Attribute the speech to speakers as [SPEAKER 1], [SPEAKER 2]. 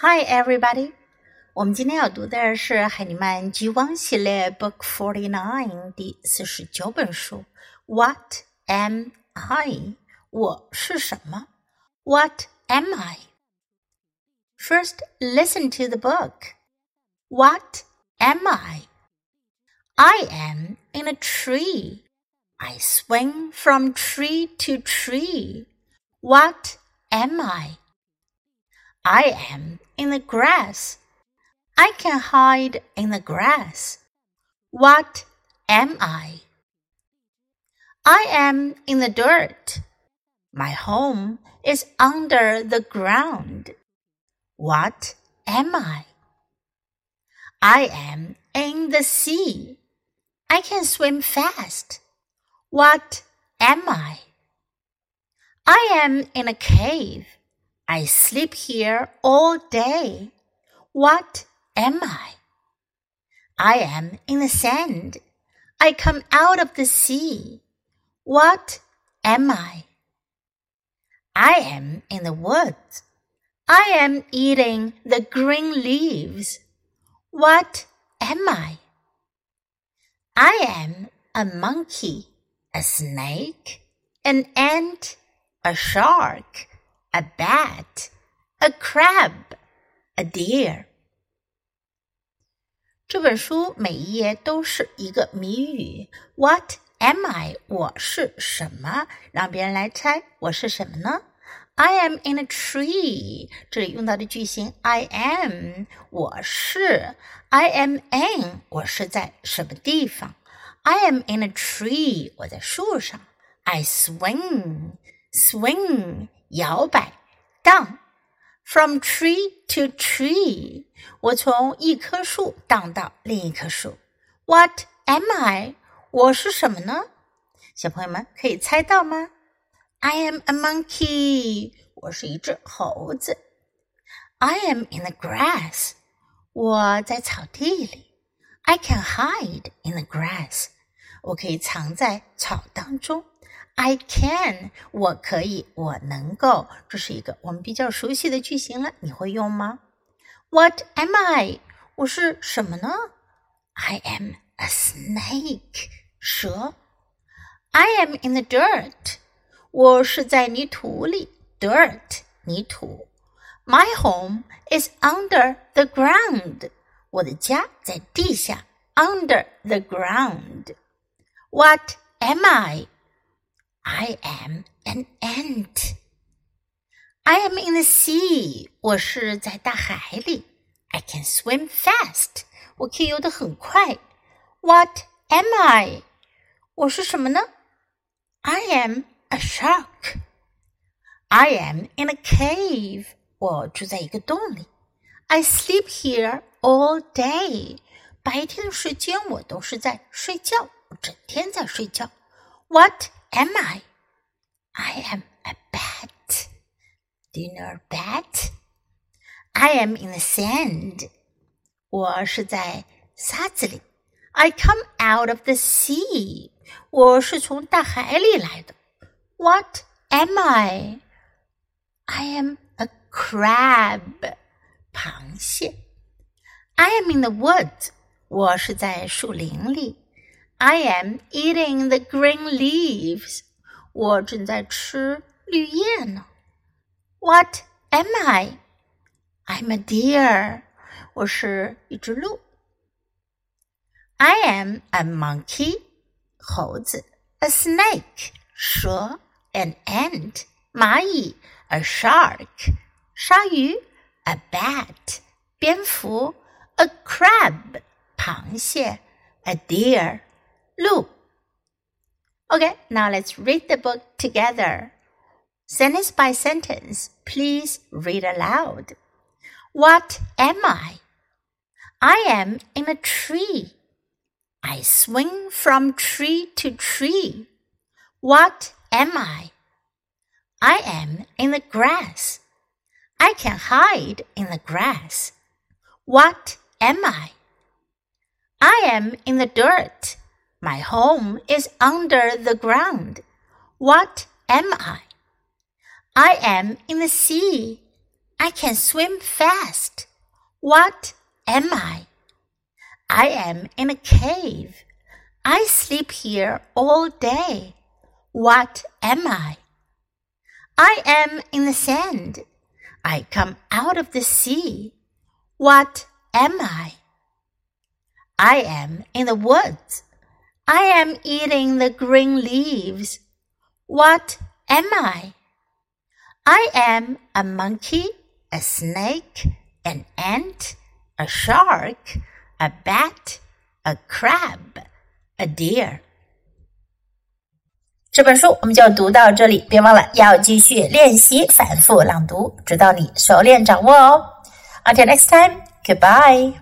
[SPEAKER 1] Hi, everybody！我们今天要读的是海尼曼 G1 系列 Book Forty Nine 第四十九本书。What am I？我是什么？What am I? First, listen to the book. What am I? I am in a tree. I swing from tree to tree. What am I? I am in the grass. I can hide in the grass. What am I? I am in the dirt. My home is under the ground. What am I? I am in the sea. I can swim fast. What am I? I am in a cave. I sleep here all day. What am I? I am in the sand. I come out of the sea. What am I? I am in the woods. I am eating the green leaves. What am I? I am a monkey, a snake, an ant, a shark a bat, a crab, a deer。这本书每一页都是一个谜语。What am I？我是什么？让别人来猜我是什么呢？I am in a tree。这里用到的句型 I am，我是。I am in，我是在什么地方？I am in a tree，我在树上。I swing，swing。 摇摆荡，from tree to tree，我从一棵树荡到另一棵树。What am I？我是什么呢？小朋友们可以猜到吗？I am a monkey，我是一只猴子。I am in the grass，我在草地里。I can hide in the grass，我可以藏在草当中。I can，我可以，我能够，这是一个我们比较熟悉的句型了。你会用吗？What am I？我是什么呢？I am a snake，蛇。I am in the dirt，我是在泥土里。Dirt，泥土。My home is under the ground，我的家在地下。Under the ground。What am I？I am an ant. I am in the sea. 我是在大海里。I can swim fast. 我可以游得很快。What am I? 我是什么呢？I am a shark. I am in a cave. 我住在一个洞里。I sleep here all day. 白天的时间我都是在睡觉，我整天在睡觉。What am I? I am a bat. Do you know a bat? I am in the sand. 我是在沙子里。I come out of the sea. 我是从大海里来的。What am I? I am a crab. 螃蟹。I am in the woods. 我是在树林里。 I am eating the green leaves. 我正在吃绿叶呢。What am I? I'm a deer. 我是一只鹿。I am a monkey. 猴子。A snake. 蛇。An ant. 蚂蚁。A shark. 鲨鱼。A bat. 蝙蝠。A crab. 螃蟹。A deer. Loop. Okay, now let's read the book together. Sentence by sentence, please read aloud. What am I? I am in a tree. I swing from tree to tree. What am I? I am in the grass. I can hide in the grass. What am I? I am in the dirt. My home is under the ground. What am I? I am in the sea. I can swim fast. What am I? I am in a cave. I sleep here all day. What am I? I am in the sand. I come out of the sea. What am I? I am in the woods. I am eating the green leaves. What am I? I am a monkey, a snake, an ant, a shark, a bat, a crab, a deer. 这本书我们就读到这里，别忘了要继续练习反复朗读，直到你熟练掌握哦。Until next time, goodbye.